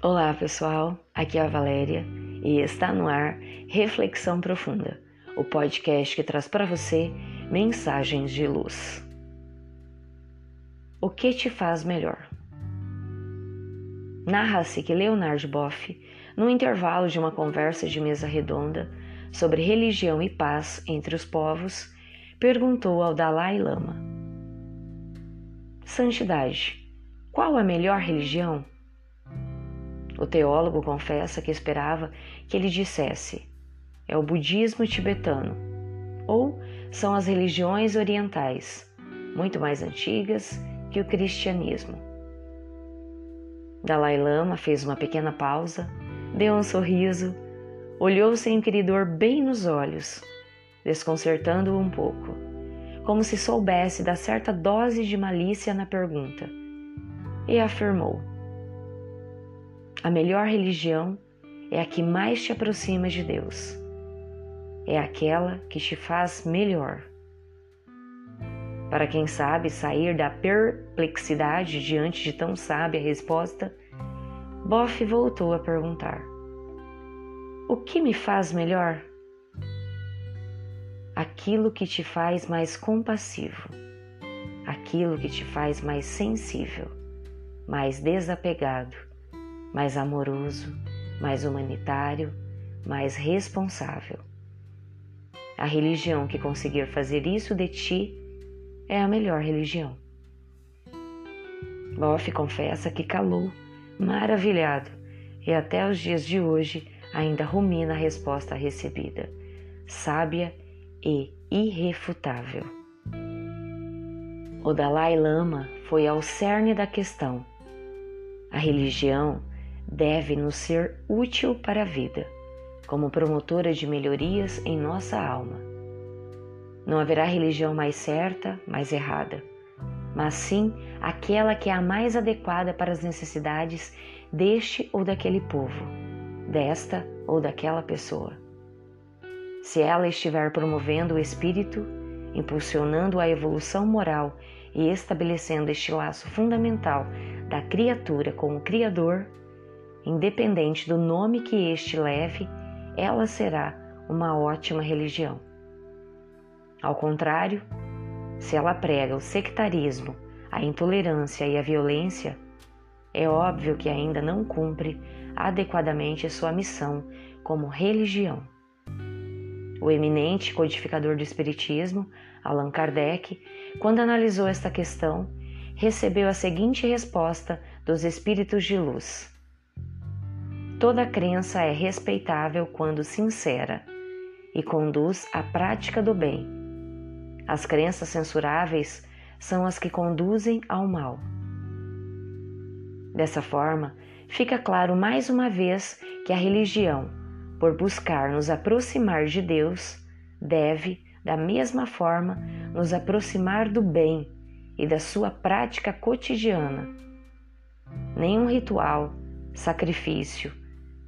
Olá pessoal, aqui é a Valéria e está no ar Reflexão Profunda, o podcast que traz para você mensagens de luz. O que te faz melhor? Narra-se que Leonard Boff, no intervalo de uma conversa de mesa redonda sobre religião e paz entre os povos, perguntou ao Dalai Lama: Santidade, qual a melhor religião? O teólogo confessa que esperava que ele dissesse: é o budismo tibetano, ou são as religiões orientais, muito mais antigas que o cristianismo. Dalai Lama fez uma pequena pausa, deu um sorriso, olhou seu inquiridor bem nos olhos, desconcertando-o um pouco, como se soubesse da certa dose de malícia na pergunta, e afirmou: a melhor religião é a que mais te aproxima de Deus. É aquela que te faz melhor. Para quem sabe sair da perplexidade diante de tão sábia resposta, Boff voltou a perguntar: O que me faz melhor? Aquilo que te faz mais compassivo, aquilo que te faz mais sensível, mais desapegado, mais amoroso, mais humanitário, mais responsável. A religião que conseguir fazer isso de ti é a melhor religião. Boff confessa que calou, maravilhado, e até os dias de hoje ainda rumina a resposta recebida, sábia e irrefutável. O Dalai Lama foi ao cerne da questão. A religião deve nos ser útil para a vida, como promotora de melhorias em nossa alma. Não haverá religião mais certa, mais errada, mas sim aquela que é a mais adequada para as necessidades deste ou daquele povo, desta ou daquela pessoa. Se ela estiver promovendo o espírito, impulsionando a evolução moral e estabelecendo este laço fundamental da criatura com o Criador, independente do nome que este leve, ela será uma ótima religião. Ao contrário, se ela prega o sectarismo, a intolerância e a violência, é óbvio que ainda não cumpre adequadamente sua missão como religião. O eminente codificador do Espiritismo, Allan Kardec, quando analisou esta questão, recebeu a seguinte resposta dos Espíritos de Luz: Toda crença é respeitável quando sincera e conduz à prática do bem. As crenças censuráveis são as que conduzem ao mal. Dessa forma, fica claro mais uma vez que a religião, por buscar nos aproximar de Deus, deve, da mesma forma, nos aproximar do bem e da sua prática cotidiana. Nenhum ritual, sacrifício,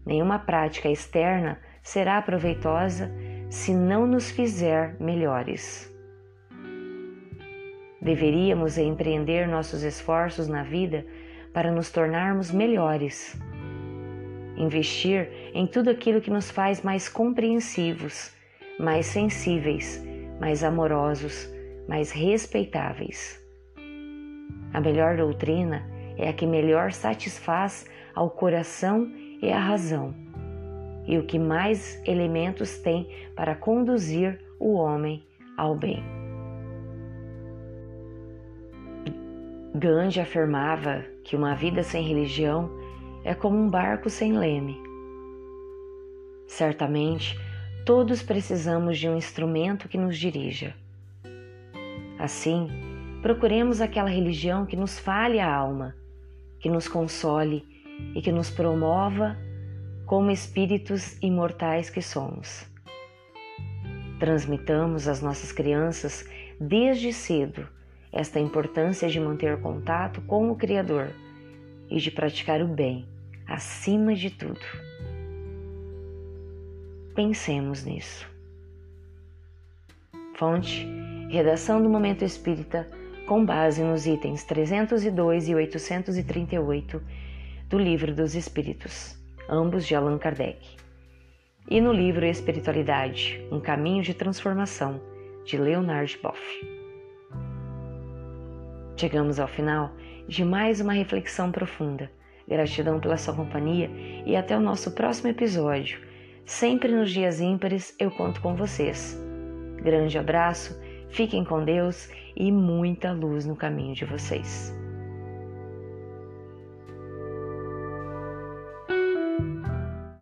Nenhuma prática externa será proveitosa se não nos fizer melhores. Deveríamos empreender nossos esforços na vida para nos tornarmos melhores. Investir em tudo aquilo que nos faz mais compreensivos, mais sensíveis, mais amorosos, mais respeitáveis. A melhor doutrina é a que melhor satisfaz ao coração é a razão e o que mais elementos tem para conduzir o homem ao bem. Gandhi afirmava que uma vida sem religião é como um barco sem leme. Certamente, todos precisamos de um instrumento que nos dirija. Assim, procuremos aquela religião que nos fale a alma, que nos console e que nos promova como espíritos imortais que somos. Transmitamos às nossas crianças desde cedo esta importância de manter contato com o Criador e de praticar o bem acima de tudo. Pensemos nisso. Fonte: Redação do Momento Espírita, com base nos itens 302 e 838 do Livro dos Espíritos, ambos de Allan Kardec. E no livro Espiritualidade, Um Caminho de Transformação, de Leonard Boff. Chegamos ao final de mais uma reflexão profunda. Gratidão pela sua companhia e até o nosso próximo episódio. Sempre nos dias ímpares eu conto com vocês. Grande abraço, fiquem com Deus e muita luz no caminho de vocês.